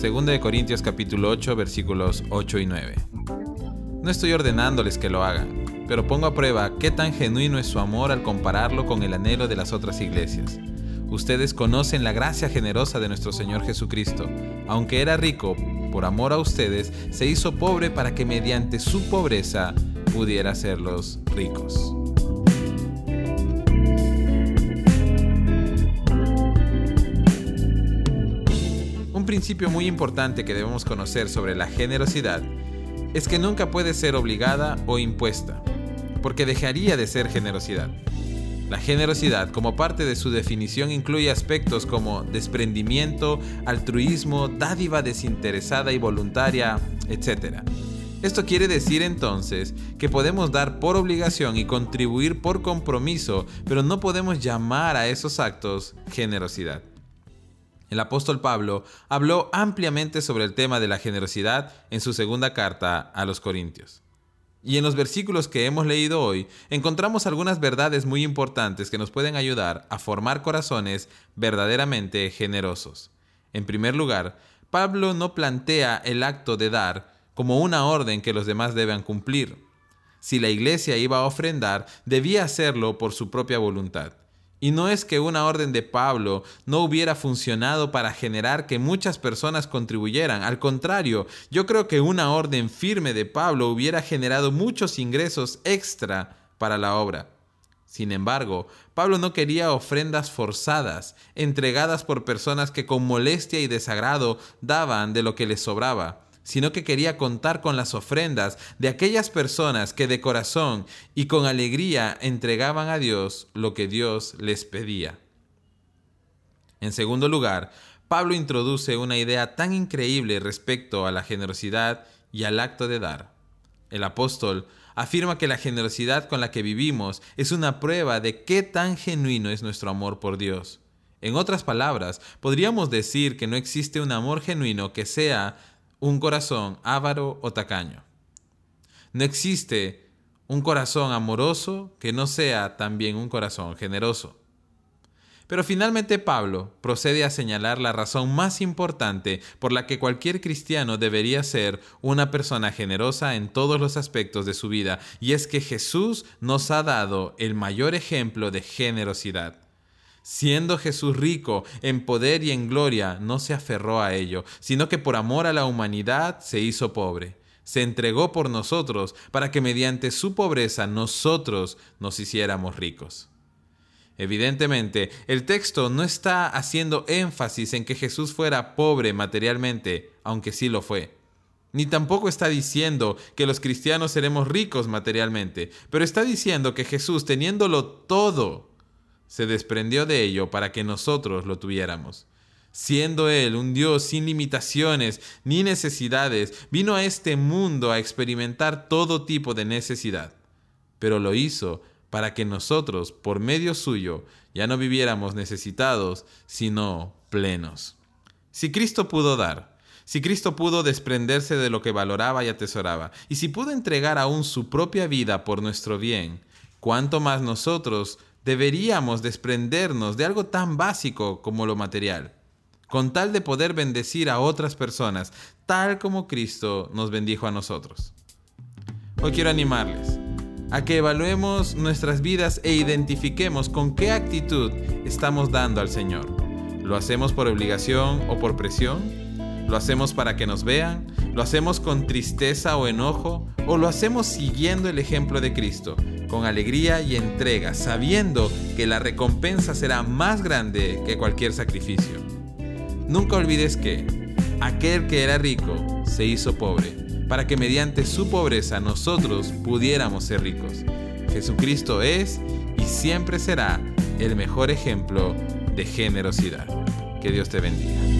2 de Corintios capítulo 8 versículos 8 y 9. No estoy ordenándoles que lo hagan, pero pongo a prueba qué tan genuino es su amor al compararlo con el anhelo de las otras iglesias. Ustedes conocen la gracia generosa de nuestro Señor Jesucristo. Aunque era rico, por amor a ustedes, se hizo pobre para que mediante su pobreza pudiera hacerlos ricos. Principio muy importante que debemos conocer sobre la generosidad es que nunca puede ser obligada o impuesta, porque dejaría de ser generosidad. La generosidad, como parte de su definición, incluye aspectos como desprendimiento, altruismo, dádiva desinteresada y voluntaria, etc. Esto quiere decir entonces que podemos dar por obligación y contribuir por compromiso, pero no podemos llamar a esos actos generosidad. El apóstol Pablo habló ampliamente sobre el tema de la generosidad en su segunda carta a los Corintios. Y en los versículos que hemos leído hoy encontramos algunas verdades muy importantes que nos pueden ayudar a formar corazones verdaderamente generosos. En primer lugar, Pablo no plantea el acto de dar como una orden que los demás deben cumplir. Si la iglesia iba a ofrendar, debía hacerlo por su propia voluntad. Y no es que una orden de Pablo no hubiera funcionado para generar que muchas personas contribuyeran. Al contrario, yo creo que una orden firme de Pablo hubiera generado muchos ingresos extra para la obra. Sin embargo, Pablo no quería ofrendas forzadas, entregadas por personas que con molestia y desagrado daban de lo que les sobraba sino que quería contar con las ofrendas de aquellas personas que de corazón y con alegría entregaban a Dios lo que Dios les pedía. En segundo lugar, Pablo introduce una idea tan increíble respecto a la generosidad y al acto de dar. El apóstol afirma que la generosidad con la que vivimos es una prueba de qué tan genuino es nuestro amor por Dios. En otras palabras, podríamos decir que no existe un amor genuino que sea un corazón avaro o tacaño. No existe un corazón amoroso que no sea también un corazón generoso. Pero finalmente Pablo procede a señalar la razón más importante por la que cualquier cristiano debería ser una persona generosa en todos los aspectos de su vida, y es que Jesús nos ha dado el mayor ejemplo de generosidad. Siendo Jesús rico en poder y en gloria, no se aferró a ello, sino que por amor a la humanidad se hizo pobre. Se entregó por nosotros para que mediante su pobreza nosotros nos hiciéramos ricos. Evidentemente, el texto no está haciendo énfasis en que Jesús fuera pobre materialmente, aunque sí lo fue. Ni tampoco está diciendo que los cristianos seremos ricos materialmente, pero está diciendo que Jesús, teniéndolo todo, se desprendió de ello para que nosotros lo tuviéramos. Siendo Él un Dios sin limitaciones ni necesidades, vino a este mundo a experimentar todo tipo de necesidad, pero lo hizo para que nosotros, por medio suyo, ya no viviéramos necesitados, sino plenos. Si Cristo pudo dar, si Cristo pudo desprenderse de lo que valoraba y atesoraba, y si pudo entregar aún su propia vida por nuestro bien, ¿cuánto más nosotros deberíamos desprendernos de algo tan básico como lo material, con tal de poder bendecir a otras personas, tal como Cristo nos bendijo a nosotros. Hoy quiero animarles a que evaluemos nuestras vidas e identifiquemos con qué actitud estamos dando al Señor. ¿Lo hacemos por obligación o por presión? ¿Lo hacemos para que nos vean? ¿Lo hacemos con tristeza o enojo? ¿O lo hacemos siguiendo el ejemplo de Cristo, con alegría y entrega, sabiendo que la recompensa será más grande que cualquier sacrificio. Nunca olvides que aquel que era rico se hizo pobre, para que mediante su pobreza nosotros pudiéramos ser ricos. Jesucristo es y siempre será el mejor ejemplo de generosidad. Que Dios te bendiga.